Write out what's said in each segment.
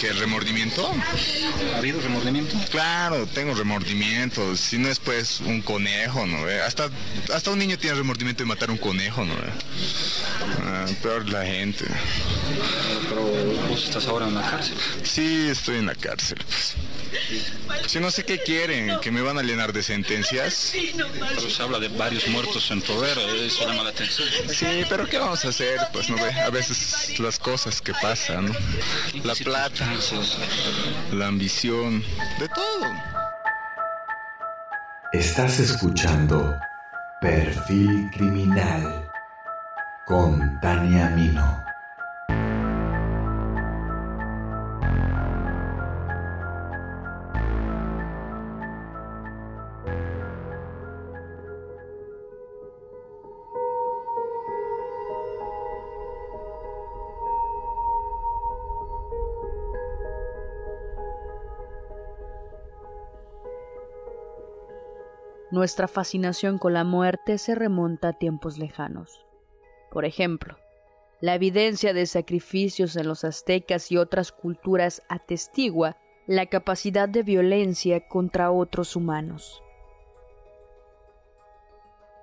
¿Qué remordimiento? ¿Ha habido remordimiento? Claro, tengo remordimiento. Si no es pues un conejo, ¿no? ve? Hasta, hasta un niño tiene remordimiento de matar un conejo, ¿no? Ah, peor la gente. Pero vos estás ahora en la cárcel. Sí, estoy en la cárcel, pues. Si no sé qué quieren, que me van a llenar de sentencias. Pero se habla de varios muertos en poder, eso llama la atención. Sí, pero ¿qué vamos a hacer? Pues no ve, a veces las cosas que pasan, ¿no? La plata, la ambición, de todo. Estás escuchando Perfil Criminal con Tania Mino. Nuestra fascinación con la muerte se remonta a tiempos lejanos. Por ejemplo, la evidencia de sacrificios en los aztecas y otras culturas atestigua la capacidad de violencia contra otros humanos.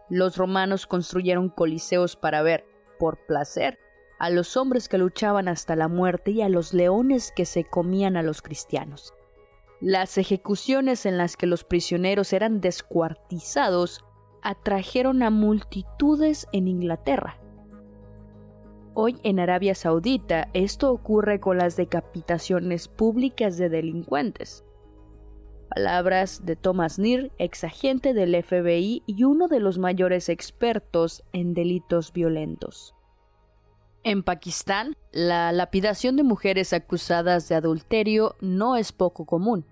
Los romanos construyeron coliseos para ver, por placer, a los hombres que luchaban hasta la muerte y a los leones que se comían a los cristianos. Las ejecuciones en las que los prisioneros eran descuartizados atrajeron a multitudes en Inglaterra. Hoy en Arabia Saudita esto ocurre con las decapitaciones públicas de delincuentes. Palabras de Thomas Neer, ex agente del FBI y uno de los mayores expertos en delitos violentos. En Pakistán, la lapidación de mujeres acusadas de adulterio no es poco común.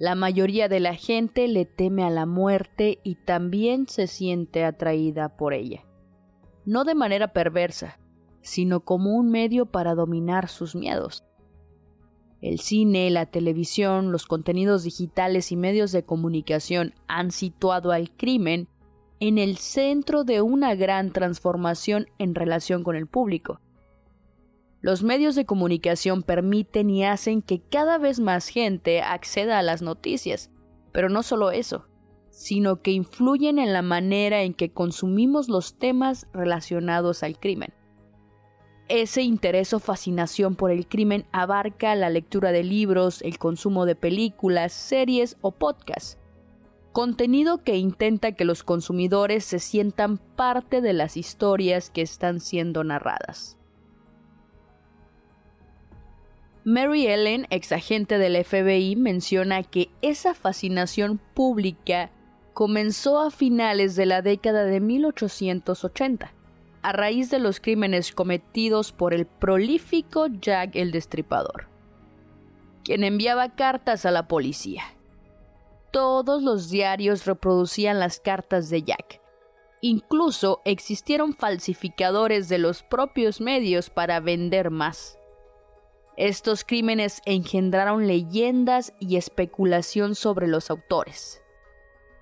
La mayoría de la gente le teme a la muerte y también se siente atraída por ella. No de manera perversa, sino como un medio para dominar sus miedos. El cine, la televisión, los contenidos digitales y medios de comunicación han situado al crimen en el centro de una gran transformación en relación con el público. Los medios de comunicación permiten y hacen que cada vez más gente acceda a las noticias, pero no solo eso, sino que influyen en la manera en que consumimos los temas relacionados al crimen. Ese interés o fascinación por el crimen abarca la lectura de libros, el consumo de películas, series o podcasts, contenido que intenta que los consumidores se sientan parte de las historias que están siendo narradas. Mary Ellen, ex agente del FBI, menciona que esa fascinación pública comenzó a finales de la década de 1880, a raíz de los crímenes cometidos por el prolífico Jack el Destripador, quien enviaba cartas a la policía. Todos los diarios reproducían las cartas de Jack. Incluso existieron falsificadores de los propios medios para vender más. Estos crímenes engendraron leyendas y especulación sobre los autores.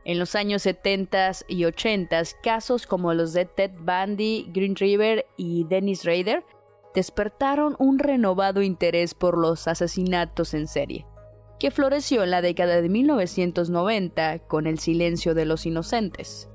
En los años 70 y 80, casos como los de Ted Bundy, Green River y Dennis Rader despertaron un renovado interés por los asesinatos en serie, que floreció en la década de 1990 con El silencio de los inocentes.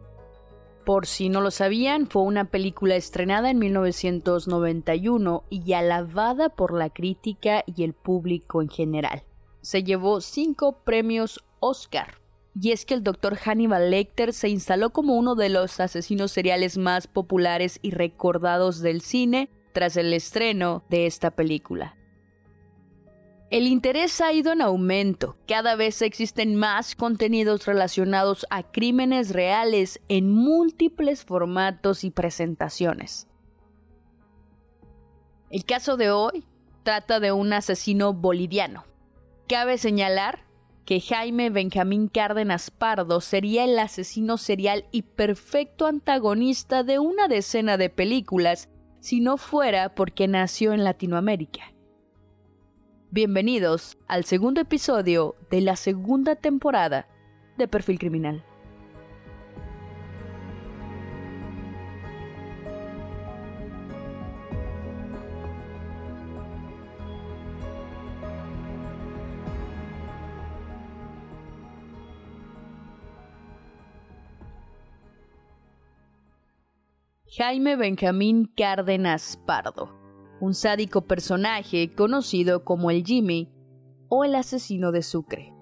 Por si no lo sabían, fue una película estrenada en 1991 y alabada por la crítica y el público en general. Se llevó cinco premios Oscar. Y es que el Dr. Hannibal Lecter se instaló como uno de los asesinos seriales más populares y recordados del cine tras el estreno de esta película. El interés ha ido en aumento. Cada vez existen más contenidos relacionados a crímenes reales en múltiples formatos y presentaciones. El caso de hoy Trata de un asesino boliviano. Cabe señalar que Jaime Benjamín Cárdenas Pardo sería el asesino serial y perfecto antagonista de una decena de películas si no fuera porque nació en Latinoamérica. Bienvenidos al segundo episodio de la segunda temporada de Perfil Criminal. Jaime Benjamín Cárdenas Pardo, un sádico personaje conocido como el Jimmy o el asesino de Sucre.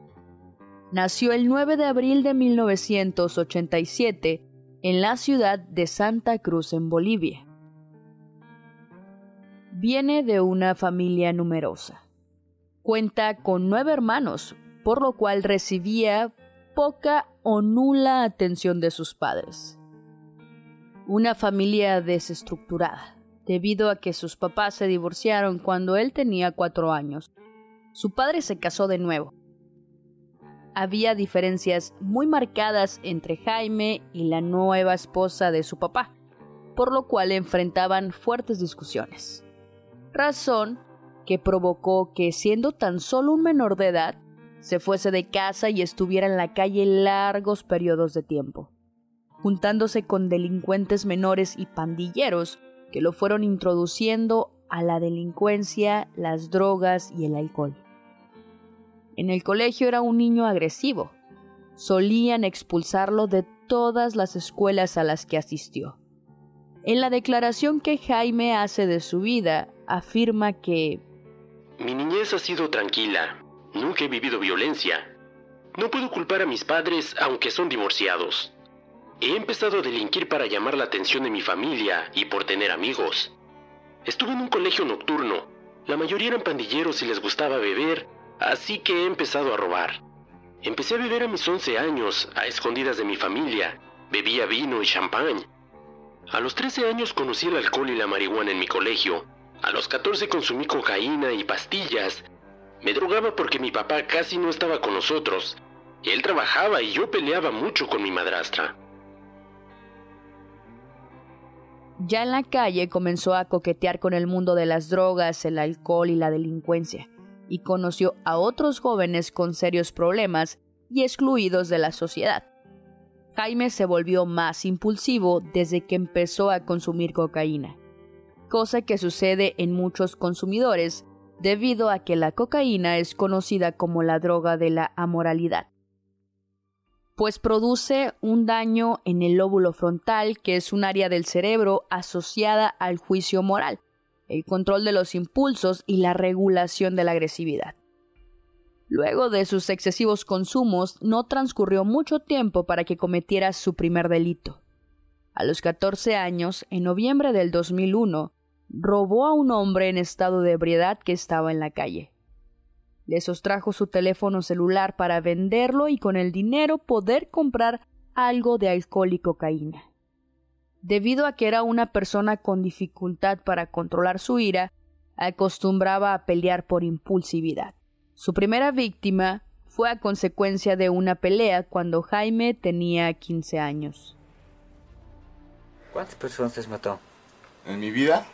Nació el 9 de abril de 1987 en la ciudad de Santa Cruz en Bolivia. Viene de una familia numerosa. Cuenta con nueve hermanos, por lo cual recibía poca o nula atención de sus padres una familia desestructurada, debido a que sus papás se divorciaron cuando él tenía cuatro años. Su padre se casó de nuevo. Había diferencias muy marcadas entre Jaime y la nueva esposa de su papá, por lo cual enfrentaban fuertes discusiones. Razón que provocó que, siendo tan solo un menor de edad, se fuese de casa y estuviera en la calle largos periodos de tiempo juntándose con delincuentes menores y pandilleros que lo fueron introduciendo a la delincuencia, las drogas y el alcohol. En el colegio era un niño agresivo. Solían expulsarlo de todas las escuelas a las que asistió. En la declaración que Jaime hace de su vida, afirma que Mi niñez ha sido tranquila. Nunca he vivido violencia. No puedo culpar a mis padres aunque son divorciados. He empezado a delinquir para llamar la atención de mi familia y por tener amigos. Estuve en un colegio nocturno. La mayoría eran pandilleros y les gustaba beber, así que he empezado a robar. Empecé a beber a mis 11 años, a escondidas de mi familia. Bebía vino y champán. A los 13 años conocí el alcohol y la marihuana en mi colegio. A los 14 consumí cocaína y pastillas. Me drogaba porque mi papá casi no estaba con nosotros. Él trabajaba y yo peleaba mucho con mi madrastra. Ya en la calle comenzó a coquetear con el mundo de las drogas, el alcohol y la delincuencia, y conoció a otros jóvenes con serios problemas y excluidos de la sociedad. Jaime se volvió más impulsivo desde que empezó a consumir cocaína, cosa que sucede en muchos consumidores debido a que la cocaína es conocida como la droga de la amoralidad pues produce un daño en el lóbulo frontal, que es un área del cerebro asociada al juicio moral, el control de los impulsos y la regulación de la agresividad. Luego de sus excesivos consumos, no transcurrió mucho tiempo para que cometiera su primer delito. A los 14 años, en noviembre del 2001, robó a un hombre en estado de ebriedad que estaba en la calle. Le sostrajo su teléfono celular para venderlo y con el dinero poder comprar algo de alcohol y cocaína. Debido a que era una persona con dificultad para controlar su ira, acostumbraba a pelear por impulsividad. Su primera víctima fue a consecuencia de una pelea cuando Jaime tenía 15 años. ¿Cuántas personas mató? En mi vida,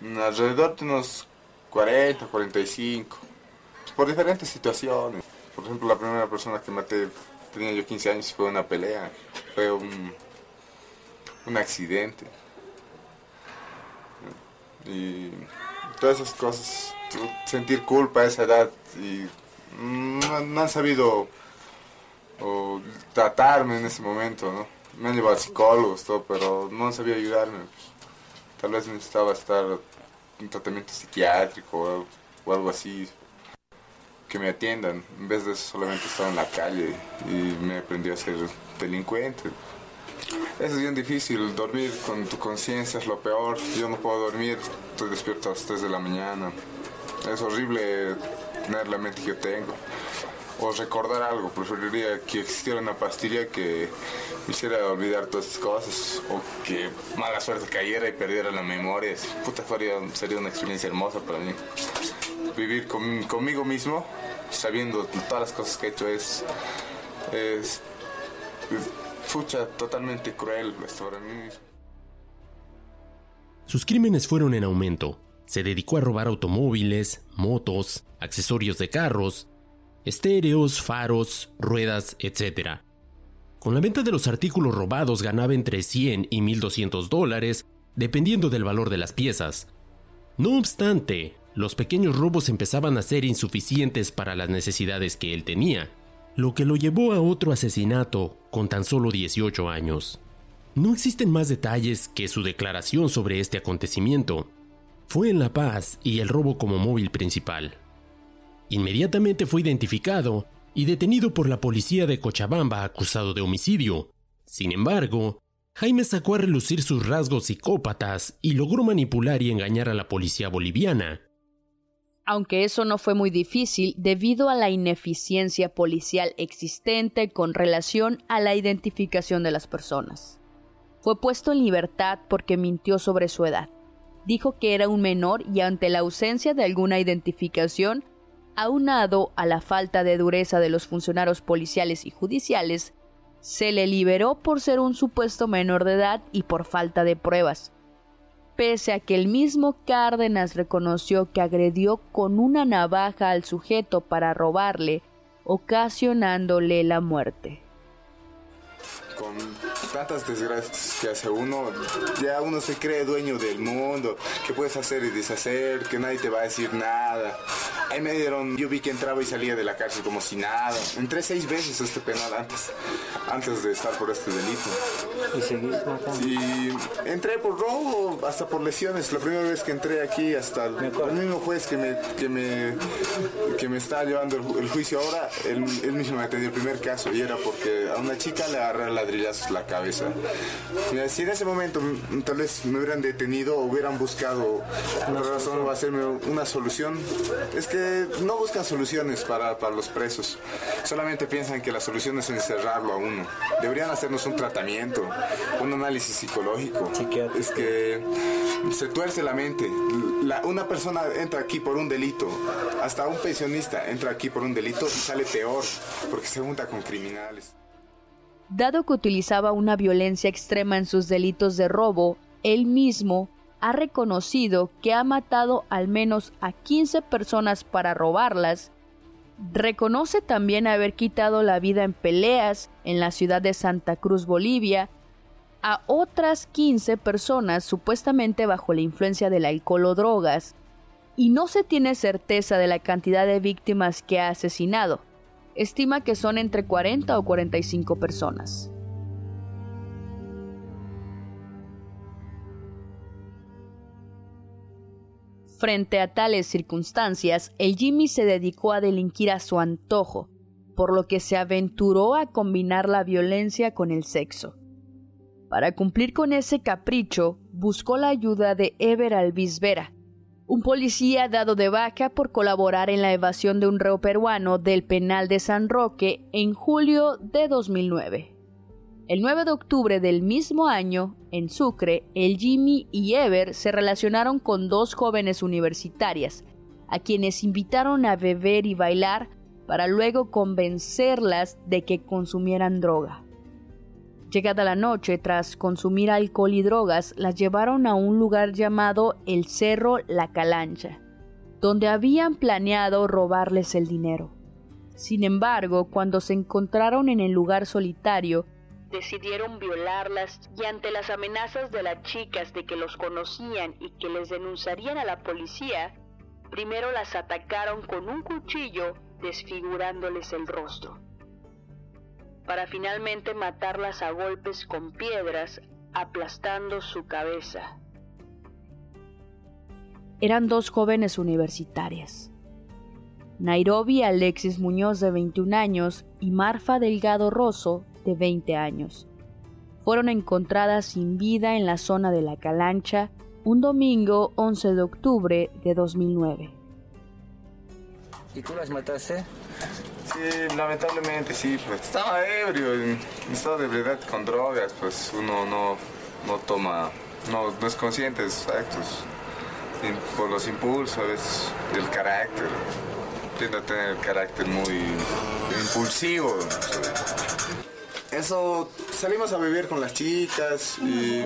alrededor de unos 40, 45 por diferentes situaciones. Por ejemplo, la primera persona que maté tenía yo 15 años fue una pelea, fue un, un accidente. Y todas esas cosas, sentir culpa a esa edad y no, han sabido tratarme en ese momento, ¿no? Me han llevado a psicólogos, todo, pero no han sabido ayudarme. Tal vez necesitaba estar en tratamiento psiquiátrico o algo así que me atiendan, en vez de solamente estar en la calle y me aprendí a ser delincuente. Eso es bien difícil, dormir con tu conciencia es lo peor. Yo no puedo dormir, estoy despierto a las 3 de la mañana. Es horrible tener la mente que yo tengo. Recordar algo. Preferiría que existiera una pastilla que me hiciera olvidar todas estas cosas o que mala suerte cayera y perdiera la memoria. Puta, sería una experiencia hermosa para mí. Vivir conmigo mismo, sabiendo todas las cosas que he hecho, es, es fucha, totalmente cruel para mí mismo. Sus crímenes fueron en aumento. Se dedicó a robar automóviles, motos, accesorios de carros, estéreos, faros, ruedas, etc. Con la venta de los artículos robados ganaba entre 100 y 1200 dólares, dependiendo del valor de las piezas. No obstante, los pequeños robos empezaban a ser insuficientes para las necesidades que él tenía, lo que lo llevó a otro asesinato con tan solo 18 años. No existen más detalles que su declaración sobre este acontecimiento. Fue en La Paz y el robo como móvil principal. Inmediatamente fue identificado y detenido por la policía de Cochabamba acusado de homicidio. Sin embargo, Jaime sacó a relucir sus rasgos psicópatas y logró manipular y engañar a la policía boliviana. Aunque eso no fue muy difícil debido a la ineficiencia policial existente con relación a la identificación de las personas. Fue puesto en libertad porque mintió sobre su edad. Dijo que era un menor y ante la ausencia de alguna identificación, aunado a la falta de dureza de los funcionarios policiales y judiciales, se le liberó por ser un supuesto menor de edad y por falta de pruebas. Pese a que el mismo Cárdenas reconoció que agredió con una navaja al sujeto para robarle, ocasionándole la muerte tantas desgracias que hace uno, ya uno se cree dueño del mundo, que puedes hacer y deshacer, que nadie te va a decir nada. Ahí me dieron, yo vi que entraba y salía de la cárcel como si nada. Entré seis veces a este penal antes, antes de estar por este delito. ¿Y entré por robo, hasta por lesiones. La primera vez que entré aquí, hasta el, mismo juez que me, que me, que me estaba llevando el, juicio ahora, él, mismo me atendió el primer caso y era porque a una chica le agarré la ladrillazos la cabeza. Si en ese momento tal vez me hubieran detenido o hubieran buscado una razón o hacerme una solución, es que no buscan soluciones para, para los presos. Solamente piensan que la solución es encerrarlo a uno. Deberían hacernos un tratamiento, un análisis psicológico. Es que se tuerce la mente. una persona entra aquí por un delito, hasta un pensionista entra aquí por un delito y sale peor porque se junta con criminales. Dado que utilizaba una violencia extrema en sus delitos de robo, él mismo ha reconocido que ha matado al menos a 15 personas para robarlas. Reconoce también haber quitado la vida en peleas en la ciudad de Santa Cruz, Bolivia, a otras 15 personas supuestamente bajo la influencia del alcohol o drogas, y no se tiene certeza de la cantidad de víctimas que ha asesinado estima que son entre 40 o 45 personas. Frente a tales circunstancias, el Jimmy se dedicó a delinquir a su antojo, por lo que se aventuró a combinar la violencia con el sexo. Para cumplir con ese capricho, buscó la ayuda de Ever Albisvera, un policía dado de baja por colaborar en la evasión de un reo peruano del penal de San Roque en julio de 2009. El 9 de octubre del mismo año, en Sucre, el Jimmy y Ever se relacionaron con dos jóvenes universitarias, a quienes invitaron a beber y bailar para luego convencerlas de que consumieran droga. Llegada la noche, tras consumir alcohol y drogas, las llevaron a un lugar llamado el Cerro La Calancha, donde habían planeado robarles el dinero. Sin embargo, cuando se encontraron en el lugar solitario, decidieron violarlas y ante las amenazas de las chicas de que los conocían y que les denunciarían a la policía, primero las atacaron con un cuchillo desfigurándoles el rostro para finalmente matarlas a golpes con piedras, aplastando su cabeza. Eran dos jóvenes universitarias. Nairobi Alexis Muñoz de 21 años y Marfa Delgado Rosso de 20 años. Fueron encontradas sin vida en la zona de la Calancha un domingo 11 de octubre de 2009. ¿Y tú las mataste? Sí, lamentablemente sí, pues estaba ebrio, en estado de ebriedad con drogas, pues uno no, no toma, no, es consciente de sus actos, por los impulsos, a veces, del carácter. Tiende a tener el carácter muy impulsivo. Eso, salimos a vivir con las chicas y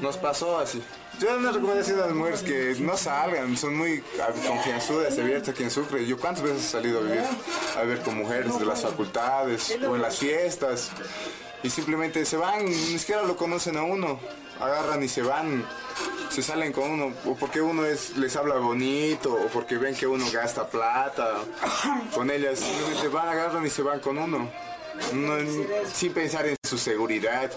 nos pasó así. Yo una recomendación a las mujeres que no salgan, son muy confianzudas, abiertas aquí en Sucre. Yo cuántas veces he salido a vivir, a vivir con mujeres de las facultades o en las fiestas y simplemente se van, ni siquiera lo conocen a uno, agarran y se van, se salen con uno, o porque uno es, les habla bonito, o porque ven que uno gasta plata con ellas, simplemente van, agarran y se van con uno, sin pensar en su seguridad.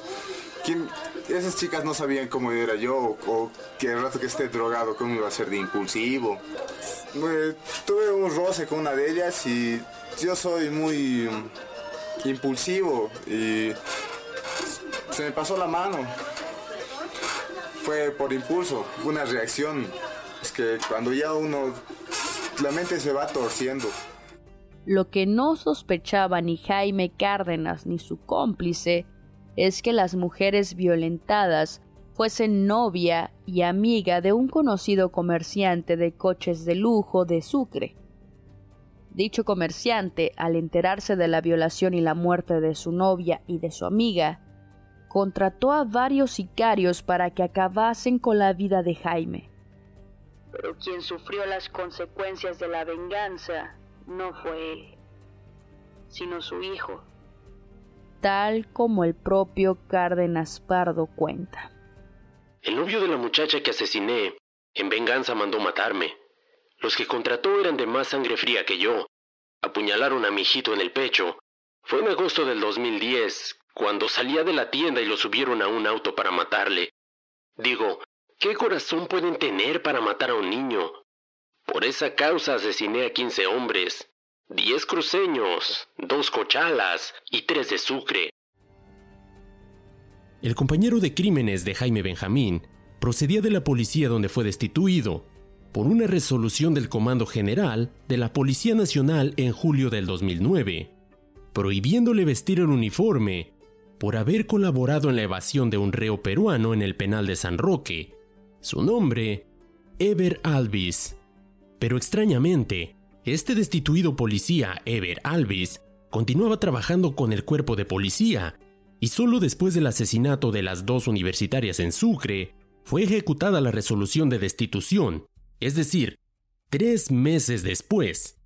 ¿Quién, esas chicas no sabían cómo era yo o, que el rato que esté drogado cómo iba a ser de impulsivo. tuve un roce con una de ellas y yo soy muy impulsivo y se me pasó la mano. Fue por impulso, una reacción. Es que cuando ya uno, la mente se va torciendo. Lo que no sospechaba ni Jaime Cárdenas ni su cómplice es que las mujeres violentadas fuesen novia y amiga de un conocido comerciante de coches de lujo de Sucre. Dicho comerciante, al enterarse de la violación y la muerte de su novia y de su amiga, contrató a varios sicarios para que acabasen con la vida de Jaime. Pero quien sufrió las consecuencias de la venganza no fue él, sino su hijo, tal como el propio Cárdenas Pardo cuenta. El novio de la muchacha que asesiné, en venganza mandó matarme. Los que contrató eran de más sangre fría que yo. Apuñalaron a mi hijito en el pecho. Fue en agosto del 2010, cuando salía de la tienda y lo subieron a un auto para matarle. Digo, ¿qué corazón pueden tener para matar a un niño? Por esa causa asesiné a 15 hombres, diez cruceños, dos cochalas y tres de Sucre. El compañero de crímenes de Jaime Benjamín procedía de la policía donde fue destituido por una resolución del Comando General de la Policía Nacional en julio del 2009, prohibiéndole vestir el uniforme por haber colaborado en la evasión de un reo peruano en el penal de San Roque. Su nombre, Ever Alvis. Pero extrañamente, este destituido policía, Ever Alvis, continuaba trabajando con el cuerpo de policía, y solo después del asesinato de las dos universitarias en Sucre, fue ejecutada la resolución de destitución, es decir, tres meses después.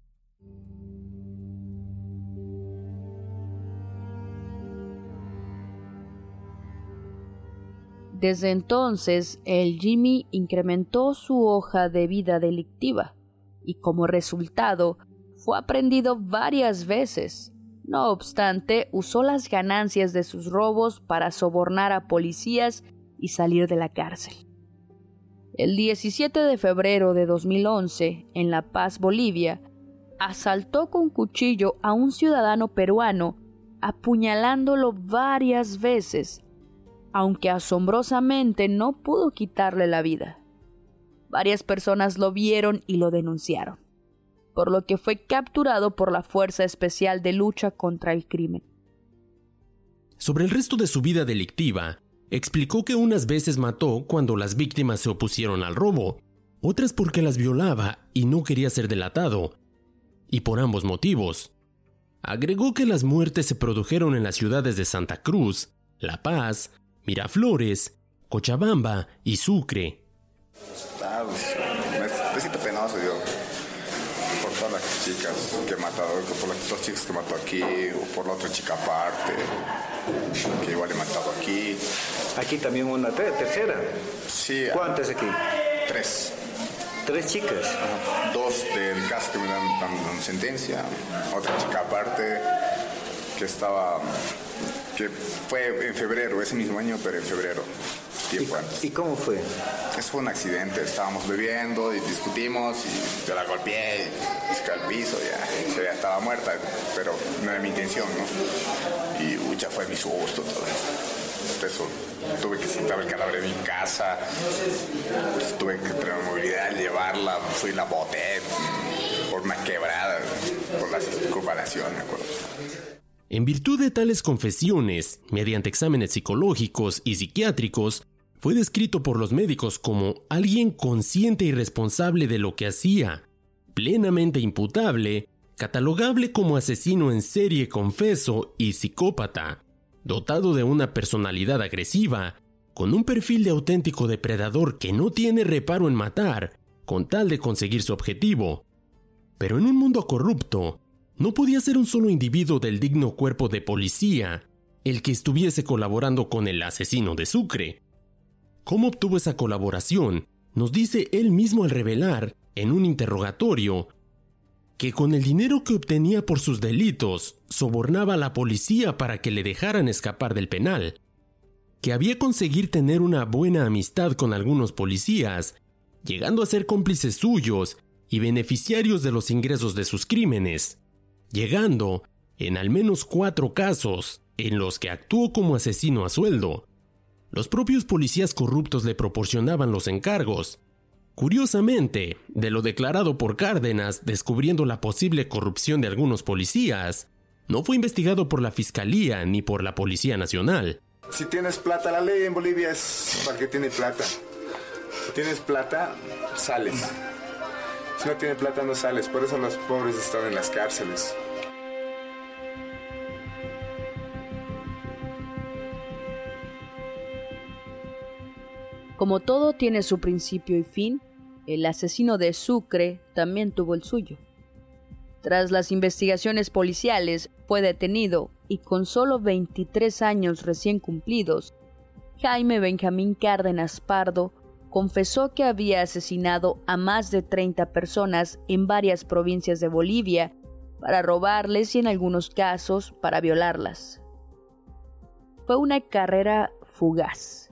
Desde entonces, el Jimmy incrementó su hoja de vida delictiva y como resultado fue aprendido varias veces. No obstante, usó las ganancias de sus robos para sobornar a policías y salir de la cárcel. El 17 de febrero de 2011, en La Paz, Bolivia, asaltó con cuchillo a un ciudadano peruano, apuñalándolo varias veces, aunque asombrosamente no pudo quitarle la vida. Varias personas lo vieron y lo denunciaron, por lo que fue capturado por la Fuerza Especial de Lucha contra el Crimen. Sobre el resto de su vida delictiva, explicó que unas veces mató cuando las víctimas se opusieron al robo, otras porque las violaba y no quería ser delatado, y por ambos motivos. Agregó que las muertes se produjeron en las ciudades de Santa Cruz, La Paz, Miraflores, Cochabamba y Sucre, Ah, me siento penoso yo por todas las chicas que he matado, por las dos chicas que mató aquí, o por la otra chica aparte, que igual he matado aquí. Aquí también una tercera. Sí. ¿Cuántas aquí? Tres. ¿Tres chicas? Dos del caso que me dan, dan sentencia, otra chica aparte que estaba, que fue en febrero, ese mismo año, pero en febrero. ¿Y, cómo fue? Eso fue un accidente. Estábamos bebiendo y discutimos y yo la golpeé y se al piso. Ya, ya estaba muerta, pero no era mi intención, ¿no? Y ya fue mi susto todo eso. tuve que sentar el cadáver en mi casa, pues, tuve que tener movilidad, llevarla, fui la boté por una quebrada, por las circunvalación, me acuerdo. En virtud de tales confesiones, mediante exámenes psicológicos y psiquiátricos, fue descrito por los médicos como alguien consciente y responsable de lo que hacía, plenamente imputable, catalogable como asesino en serie confeso y psicópata, dotado de una personalidad agresiva, con un perfil de auténtico depredador que no tiene reparo en matar, con tal de conseguir su objetivo. Pero en un mundo corrupto, no podía ser un solo individuo del digno cuerpo de policía el que estuviese colaborando con el asesino de Sucre. ¿Cómo obtuvo esa colaboración? Nos dice él mismo al revelar, en un interrogatorio, que con el dinero que obtenía por sus delitos, sobornaba a la policía para que le dejaran escapar del penal, que había conseguir tener una buena amistad con algunos policías, llegando a ser cómplices suyos y beneficiarios de los ingresos de sus crímenes, llegando, en al menos cuatro casos, en los que actuó como asesino a sueldo. Los propios policías corruptos le proporcionaban los encargos. Curiosamente, de lo declarado por Cárdenas descubriendo la posible corrupción de algunos policías, no fue investigado por la Fiscalía ni por la Policía Nacional. Si tienes plata, la ley en Bolivia es para que tiene plata. Si tienes plata, sales. Si no tienes plata, no sales. Por eso los pobres están en las cárceles. Como todo tiene su principio y fin, el asesino de Sucre también tuvo el suyo. Tras las investigaciones policiales, fue detenido y con solo 23 años recién cumplidos, Jaime Benjamín Cárdenas Pardo confesó que había asesinado a más de 30 personas en varias provincias de Bolivia para robarles y en algunos casos para violarlas. Fue una carrera fugaz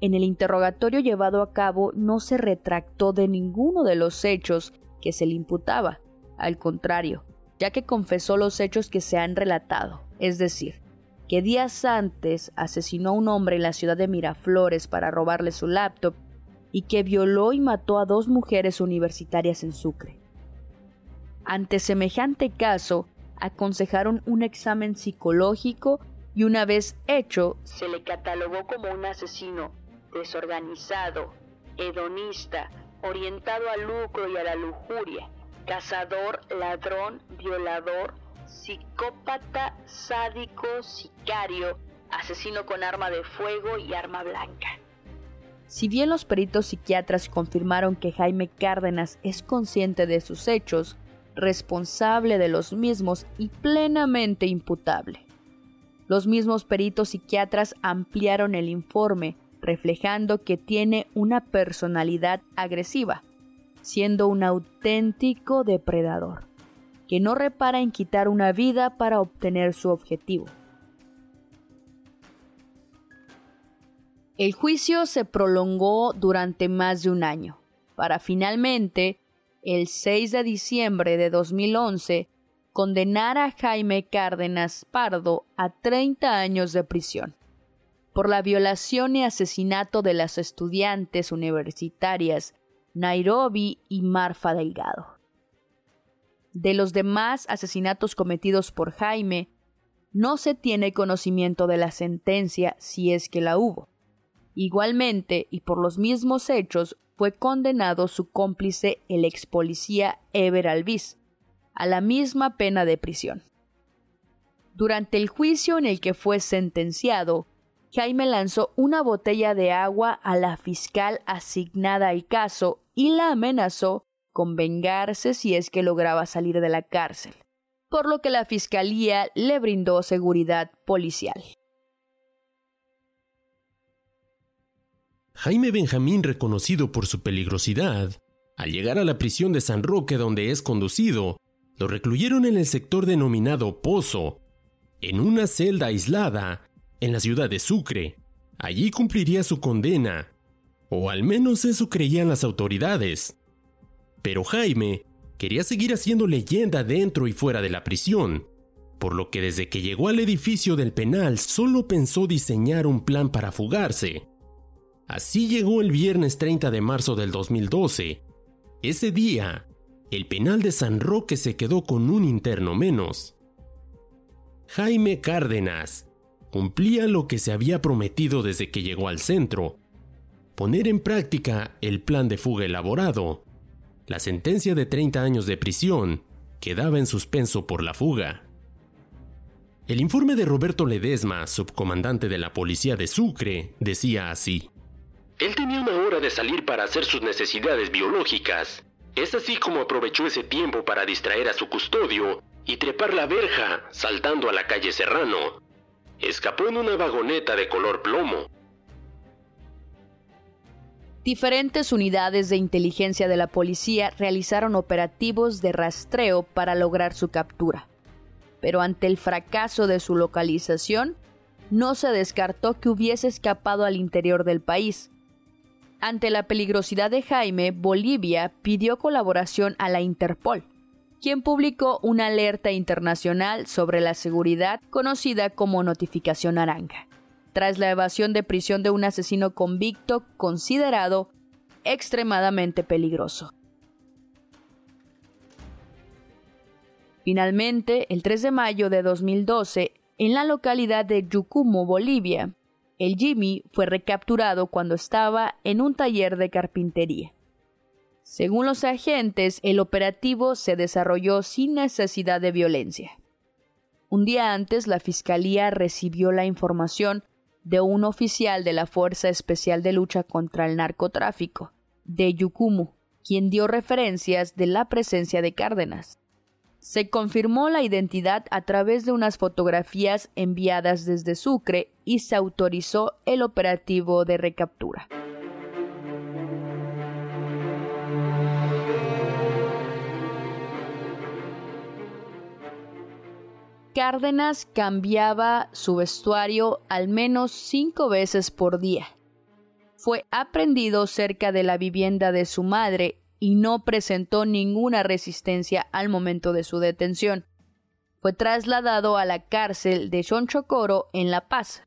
en el interrogatorio llevado a cabo no se retractó de ninguno de los hechos que se le imputaba, al contrario, ya que confesó los hechos que se han relatado, es decir, que días antes asesinó a un hombre en la ciudad de Miraflores para robarle su laptop y que violó y mató a dos mujeres universitarias en Sucre. Ante semejante caso, aconsejaron un examen psicológico y una vez hecho, se le catalogó como un asesino desorganizado, hedonista, orientado al lucro y a la lujuria, cazador, ladrón, violador, psicópata, sádico, sicario, asesino con arma de fuego y arma blanca. Si bien los peritos psiquiatras confirmaron que Jaime Cárdenas es consciente de sus hechos, responsable de los mismos y plenamente imputable. Los mismos peritos psiquiatras ampliaron el informe reflejando que tiene una personalidad agresiva, siendo un auténtico depredador, que no repara en quitar una vida para obtener su objetivo. El juicio se prolongó durante más de un año, para finalmente, el 6 de diciembre de 2011, condenar a Jaime Cárdenas Pardo a 30 años de prisión por la violación y asesinato de las estudiantes universitarias Nairobi y Marfa Delgado. De los demás asesinatos cometidos por Jaime, no se tiene conocimiento de la sentencia si es que la hubo. Igualmente, y por los mismos hechos, fue condenado su cómplice el ex policía Ever Alvis, a la misma pena de prisión. Durante el juicio en el que fue sentenciado, Jaime lanzó una botella de agua a la fiscal asignada al caso y la amenazó con vengarse si es que lograba salir de la cárcel, por lo que la fiscalía le brindó seguridad policial. Jaime Benjamín, reconocido por su peligrosidad, al llegar a la prisión de San Roque donde es conducido, lo recluyeron en el sector denominado Pozo, en una celda aislada en la ciudad de Sucre. Allí cumpliría su condena, o al menos eso creían las autoridades. Pero Jaime quería seguir haciendo leyenda dentro y fuera de la prisión, por lo que desde que llegó al edificio del penal solo pensó diseñar un plan para fugarse. Así llegó el viernes 30 de marzo del 2012. Ese día, el penal de San Roque se quedó con un interno menos. Jaime Cárdenas cumplía lo que se había prometido desde que llegó al centro, poner en práctica el plan de fuga elaborado. La sentencia de 30 años de prisión quedaba en suspenso por la fuga. El informe de Roberto Ledesma, subcomandante de la policía de Sucre, decía así. Él tenía una hora de salir para hacer sus necesidades biológicas. Es así como aprovechó ese tiempo para distraer a su custodio y trepar la verja, saltando a la calle Serrano. Escapó en una vagoneta de color plomo. Diferentes unidades de inteligencia de la policía realizaron operativos de rastreo para lograr su captura. Pero ante el fracaso de su localización, no se descartó que hubiese escapado al interior del país. Ante la peligrosidad de Jaime, Bolivia pidió colaboración a la Interpol, quien publicó una alerta internacional sobre la seguridad conocida como Notificación Naranja, tras la evasión de prisión de un asesino convicto considerado extremadamente peligroso. Finalmente, el 3 de mayo de 2012, en la localidad de Yucumo, Bolivia, el Jimmy fue recapturado cuando estaba en un taller de carpintería. Según los agentes, el operativo se desarrolló sin necesidad de violencia. Un día antes, la Fiscalía recibió la información de un oficial de la Fuerza Especial de Lucha contra el Narcotráfico, de Yucumo, quien dio referencias de la presencia de Cárdenas. Se confirmó la identidad a través de unas fotografías enviadas desde Sucre y se autorizó el operativo de recaptura. Cárdenas cambiaba su vestuario al menos cinco veces por día. Fue aprendido cerca de la vivienda de su madre y no presentó ninguna resistencia al momento de su detención. Fue trasladado a la cárcel de Chonchocoro en La Paz,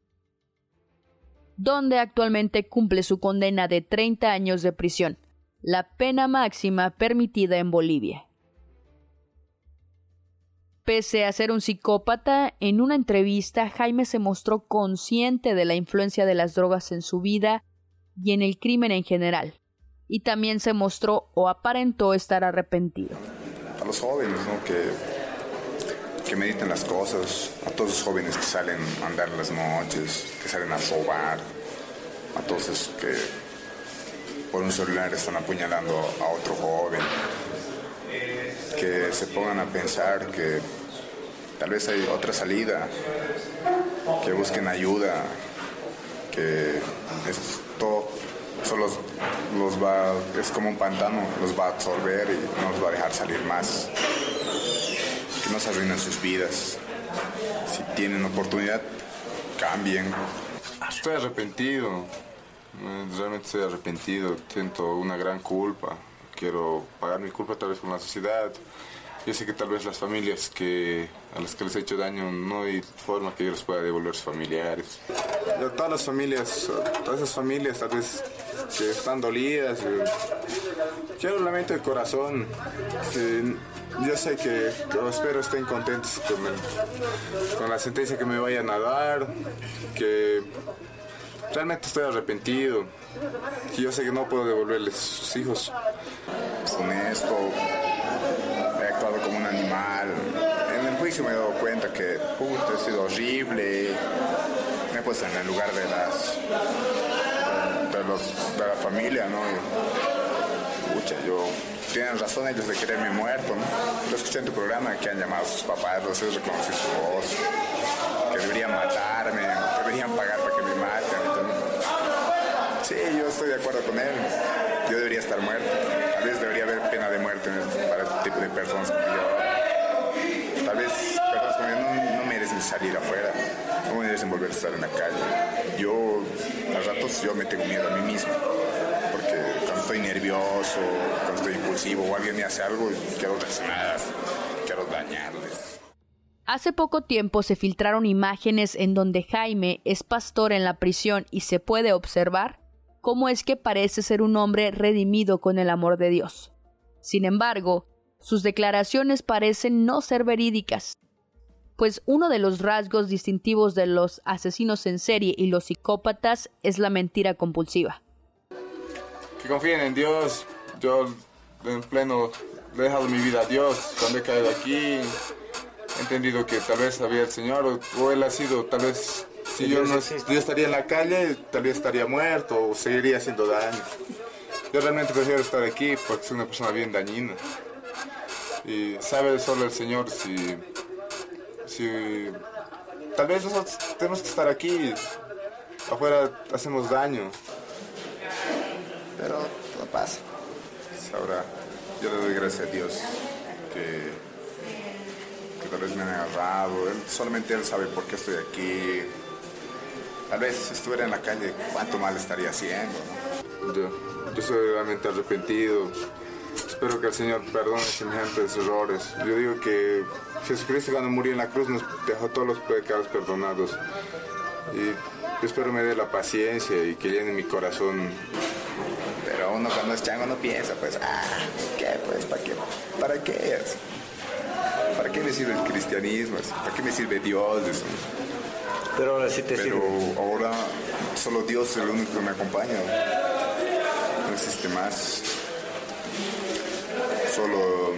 donde actualmente cumple su condena de 30 años de prisión, la pena máxima permitida en Bolivia. Pese a ser un psicópata, en una entrevista Jaime se mostró consciente de la influencia de las drogas en su vida y en el crimen en general y también se mostró o aparentó estar arrepentido. A los jóvenes. Que, que mediten las cosas, a todos los jóvenes que salen a andar las noches, que salen a robar, a todos esos que por un celular están apuñalando a otro joven, que se pongan a pensar que tal vez hay otra salida, que busquen ayuda, que esto solo los va, es como un pantano, los va a absorber y no los va a dejar salir más. Que no se arruinen sus vidas. Si tienen oportunidad, cambien. Estoy arrepentido, realmente estoy arrepentido, siento una gran culpa. Quiero pagar mi culpa tal vez con la sociedad. Yo sé que tal vez las familias que, a las que les he hecho daño no hay forma que yo les pueda devolver sus familiares. todas las familias, todas esas familias tal vez que están dolidas, eh, lo lamento de corazón. yo sé que, espero estén contentos con, con la sentencia que me vayan a dar, que realmente estoy arrepentido. Yo sé que no puedo devolverles sus hijos. Honesto, como un animal. En el juicio me he dado cuenta que, he sido horrible. Me he puesto en el lugar de las. de, los, de la familia, ¿no? Y, pucha, yo. Tienen razón ellos de quererme muerto, ¿no? Lo escuché en tu programa que han llamado a sus papás, los he reconocido su voz, estoy de acuerdo con él. Yo debería estar muerto. Tal vez debería haber pena de muerte para este tipo de personas como yo. Tal vez personas no, merecen salir afuera, no merecen volver a estar en la calle. Yo, a ratos, yo me tengo miedo a mí mismo. Porque cuando estoy nervioso, cuando estoy impulsivo o alguien me hace algo, quiero reaccionar, quiero dañarles. Hace poco tiempo se filtraron imágenes en donde Jaime es pastor en la prisión y se puede observar cómo es que parece ser un hombre redimido con el amor de Dios. Sin embargo, Sus declaraciones parecen no ser verídicas, pues uno de los rasgos distintivos de los asesinos en serie y los psicópatas es la mentira compulsiva. Que confíen en Dios. Yo en pleno le he dejado mi vida a Dios. Cuando he caído aquí, entendido que tal vez había el Señor o, Él ha sido, tal vez, si yo, no, yo estaría en la calle, tal vez estaría muerto o seguiría haciendo daño. Yo realmente prefiero estar aquí porque soy una persona bien dañina. Y sabe solo el Señor si, si tal vez nosotros tenemos que estar aquí, afuera hacemos daño. Pero todo pasa. Ahora, yo le doy gracias a Dios que, que tal vez me han agarrado. Él, solamente Él sabe por qué estoy aquí. Tal vez si estuviera en la calle, cuánto mal estaría haciendo. Yo, yo soy realmente arrepentido. Espero que el Señor perdone semejantes errores. Yo digo que Jesucristo cuando murió en la cruz nos dejó todos los pecados perdonados. Y yo espero me dé la paciencia y que llene mi corazón pero uno cuando es chango no piensa, pues, ah, ¿qué? Pues, ¿para qué? ¿Para qué es? ¿Para qué me sirve el cristianismo? ¿Para qué me sirve Dios? Eso? Pero ahora sí te Pero sirve. ahora solo Dios es el único que me acompaña. No existe más. Solo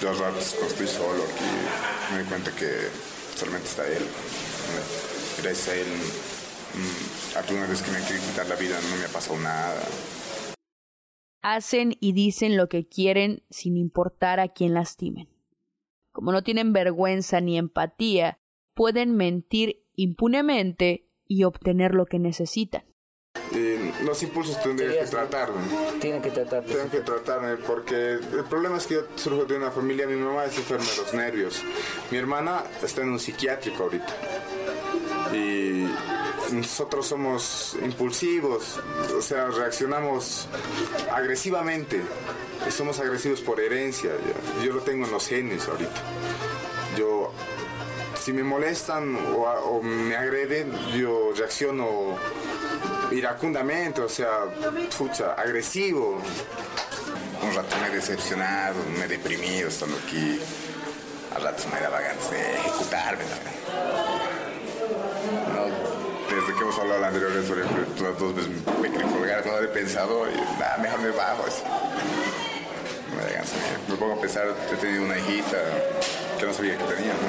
dos ratos cuando estoy solo aquí me doy cuenta que solamente está Él. Gracias a Él, mm, alguna vez que me quieren quitar la vida no me ha pasado nada. Hacen y dicen lo que quieren sin importar a quién lastimen. Como no tienen vergüenza ni empatía, pueden mentir impunemente y obtener lo que necesitan. Eh, los impulsos tendrían que tratarme. Tienen que tratarme. Tienen que tratarme porque el problema es que yo surjo de una familia, mi mamá es enferma de los nervios, mi hermana está en un psiquiátrico ahorita y nosotros somos impulsivos, o sea, reaccionamos agresivamente, somos agresivos por herencia, yo lo tengo en los genes ahorita. Yo, si me molestan o, o me agreden, yo reacciono iracundamente, o sea, pucha, agresivo. Un rato me he decepcionado, me he deprimido estando aquí. Al rato me daba ganas de ejecutarme también. Desde que hemos hablado la anterior vez, ejemplo, las me quería colgar, no he pensado y nada, mejor me bajo así. Me pongo a pensar, he tenido una hijita que no sabía que tenía, ¿no?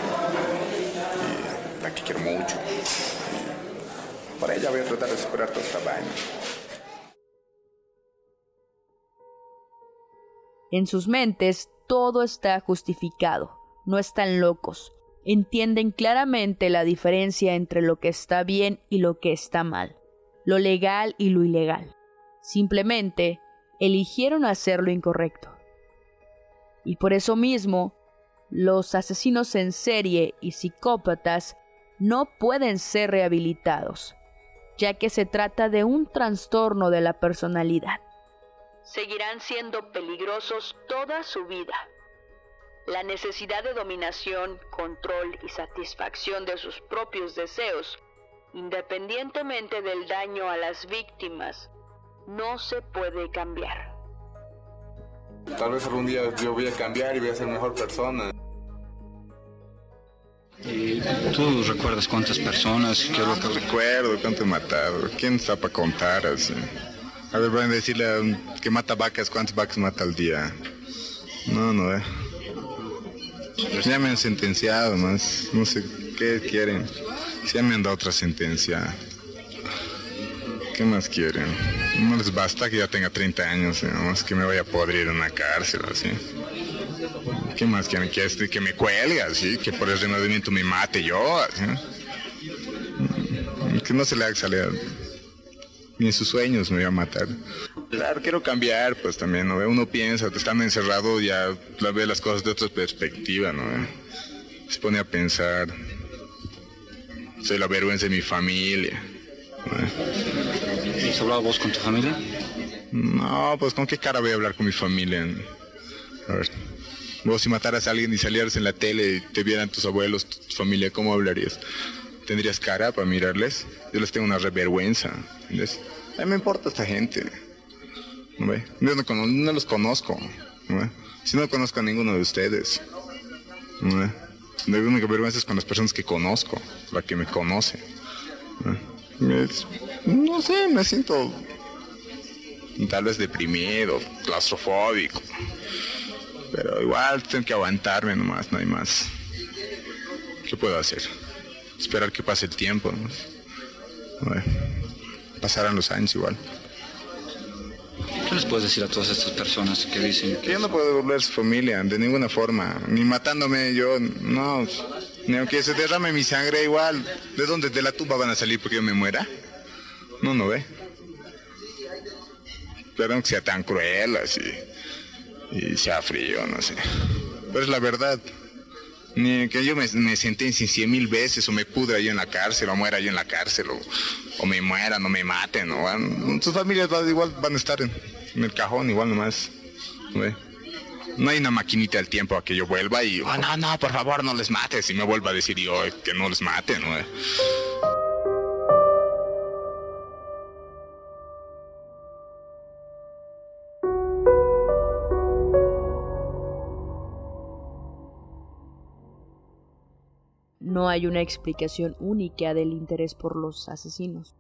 Y la que quiero mucho. Por ella voy a tratar de superar toda esta vaina. En sus mentes todo está justificado, no están locos, entienden claramente la diferencia entre lo que está bien y lo que está mal, lo legal y lo ilegal. Simplemente eligieron hacer lo incorrecto. Y por eso mismo, los asesinos en serie y psicópatas no pueden ser rehabilitados, ya que se trata de un trastorno de la personalidad. Seguirán siendo peligrosos toda su vida. La necesidad de dominación, control y satisfacción de sus propios deseos, independientemente del daño a las víctimas, no se puede cambiar. Tal vez algún día yo voy a cambiar y voy a ser mejor persona. ¿Y tú recuerdas cuántas personas? ¿Qué es lo que recuerdo? ¿Cuánto he matado? ¿Quién está para contar así? A ver, van a decirle a un que mata vacas, ¿cuántas vacas mata al día? No, no, eh. Ya me han sentenciado más. No sé qué quieren. Ya me han dado otra sentencia. ¿Qué más quieren? No les basta que ya tenga 30 años, más que me vaya a podrir en una cárcel, así. ¿Qué más quieren? Que, este, que me cuelgue, así, que por el renacimiento me mate yo, así. Que no se le haga salir. Ni en sus sueños me voy a matar. Claro, quiero cambiar, pues también, ¿no? Uno piensa, estando encerrado ya ve las cosas de otra perspectiva, ¿no? Se pone a pensar. Soy la vergüenza de mi familia. ¿Has hablado vos con tu familia? No, pues con qué cara voy a hablar con mi familia. A ver, vos si mataras a alguien y salieras en la tele y te vieran tus abuelos, tu familia, ¿cómo hablarías? ¿Tendrías cara para mirarles? Yo les tengo una revergüenza. ¿entiendes? A mí me importa esta gente. ¿No ve? No, los conozco. ¿no ve? Si no conozco a ninguno de ustedes. ¿no? La única vergüenza es con las personas que conozco, la que me conoce. ¿no? sé, me siento tal vez deprimido, claustrofóbico. Pero igual tengo que aguantarme nomás, no hay más. ¿Qué puedo hacer? Esperar que pase el tiempo. ¿no? Pasarán los años igual. ¿Qué les puedes decir a todas estas personas que dicen que yo no puedo volver su familia de ninguna forma, ni matándome yo, no, ni aunque se derrame mi sangre igual, ¿de dónde de la tumba van a salir porque yo me muera? No, no ve. Pero que sea tan cruel así y sea frío, no sé. Pero es la verdad. Ni que yo me, me sentencie cien mil veces o me pudra yo en la cárcel o muera yo en la cárcel o, me muera, no me maten. ¿no? Sus familias igual van a estar en, el cajón, igual nomás. ¿no? hay una maquinita del tiempo a que yo vuelva y, oh, no, no, por favor, no les mates. Y me vuelva a decir yo que no les maten. ¿no? No hay una explicación única del interés por los asesinos.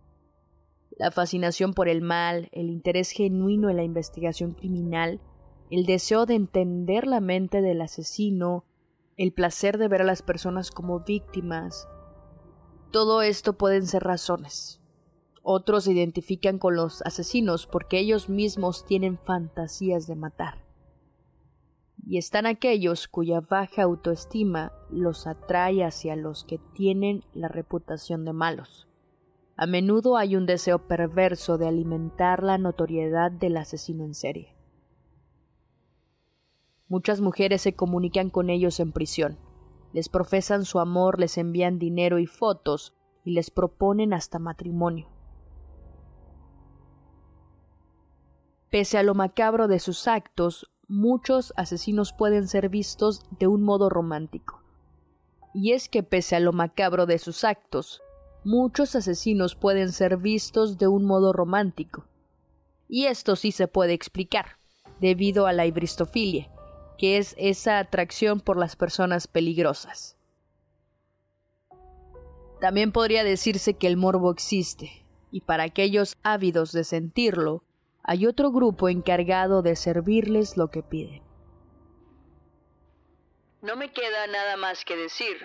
La fascinación por el mal, el interés genuino en la investigación criminal, el deseo de entender la mente del asesino, el placer de ver a las personas como víctimas, todo esto pueden ser razones. Otros se identifican con los asesinos porque ellos mismos tienen fantasías de matar y están aquellos cuya baja autoestima los atrae hacia los que tienen la reputación de malos. A menudo hay un deseo perverso de alimentar la notoriedad del asesino en serie. Muchas mujeres se comunican con ellos en prisión, les profesan su amor, les envían dinero y fotos y les proponen hasta matrimonio. Pese a lo macabro de sus actos, muchos asesinos pueden ser vistos de un modo romántico. Y es que pese a lo macabro de sus actos, muchos asesinos pueden ser vistos de un modo romántico. Y esto sí se puede explicar, debido a la ibristofilia, que es esa atracción por las personas peligrosas. También podría decirse que el morbo existe, y para aquellos ávidos de sentirlo, hay otro grupo encargado de servirles lo que piden. No me queda nada más que decir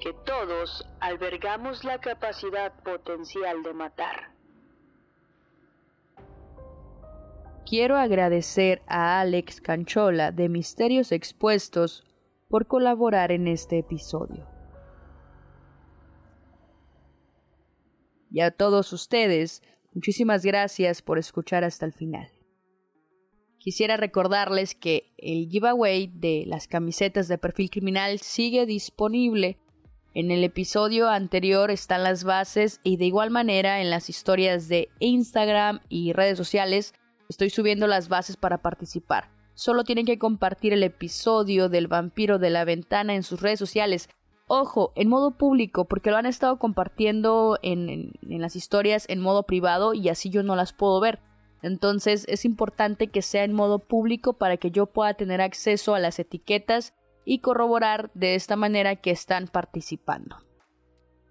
que todos albergamos la capacidad potencial de matar. Quiero agradecer a Alex Canchola de Misterios Expuestos por colaborar en este episodio. Y a todos ustedes, Muchísimas gracias por escuchar hasta el final. Quisiera recordarles que el giveaway de las camisetas de perfil criminal sigue disponible. En el episodio anterior están las bases y de igual manera en las historias de Instagram y redes sociales estoy subiendo las bases para participar. Solo tienen que compartir el episodio del vampiro de la ventana en sus redes sociales. Ojo, en modo público, porque lo han estado compartiendo en, las historias en modo privado y así yo no las puedo ver. Entonces es importante que sea en modo público para que yo pueda tener acceso a las etiquetas y corroborar de esta manera que están participando.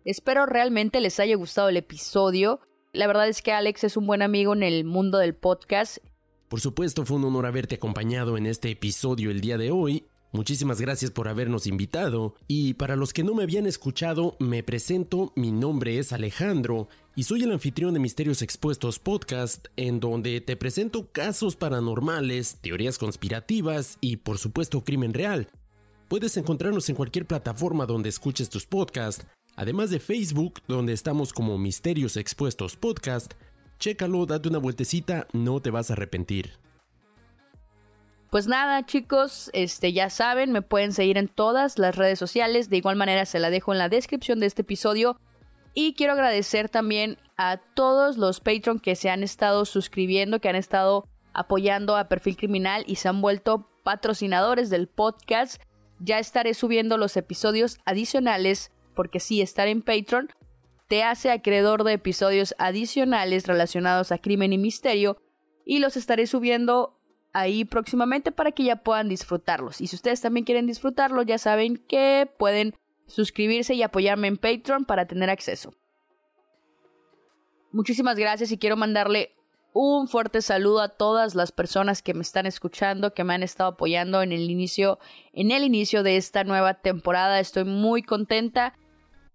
Espero realmente les haya gustado el episodio. La verdad es que Alex es un buen amigo en el mundo del podcast. Por supuesto, fue un honor haberte acompañado en este episodio el día de hoy Muchísimas gracias por habernos invitado y para los que no me habían escuchado, me presento, mi nombre es Alejandro y soy el anfitrión de Misterios Expuestos Podcast, en donde te presento casos paranormales, teorías conspirativas y por supuesto crimen real. Puedes encontrarnos en cualquier plataforma donde escuches tus podcasts, además de Facebook, donde estamos como Misterios Expuestos Podcast. Chécalo, date una vueltecita, no te vas a arrepentir. Pues nada, chicos, este ya saben, me pueden seguir en todas las redes sociales. De igual manera se la dejo en la descripción de este episodio. Y quiero agradecer también a todos los Patreon que se han estado suscribiendo, que han estado apoyando a Perfil Criminal y se han vuelto patrocinadores del podcast. Ya estaré subiendo los episodios adicionales, porque sí, estar en Patreon te hace acreedor de episodios adicionales relacionados a crimen y misterio y los estaré subiendo ahí próximamente para que ya puedan disfrutarlos. Y si ustedes también quieren disfrutarlos, ya saben que pueden suscribirse y apoyarme en Patreon para tener acceso. Muchísimas gracias y quiero mandarle un fuerte saludo a todas las personas que me están escuchando, que me han estado apoyando en el inicio, en el inicio de esta nueva temporada. Estoy muy contenta.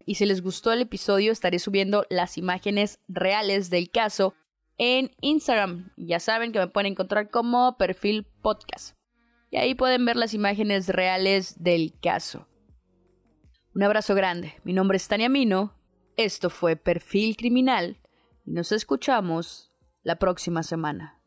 Y si les gustó el episodio, estaré subiendo las imágenes reales del caso en Instagram. Ya saben que me pueden encontrar como perfil podcast. Y ahí pueden ver las imágenes reales del caso. Un abrazo grande. Mi nombre es Tania Mino. Esto fue Perfil Criminal. Y nos escuchamos la próxima semana.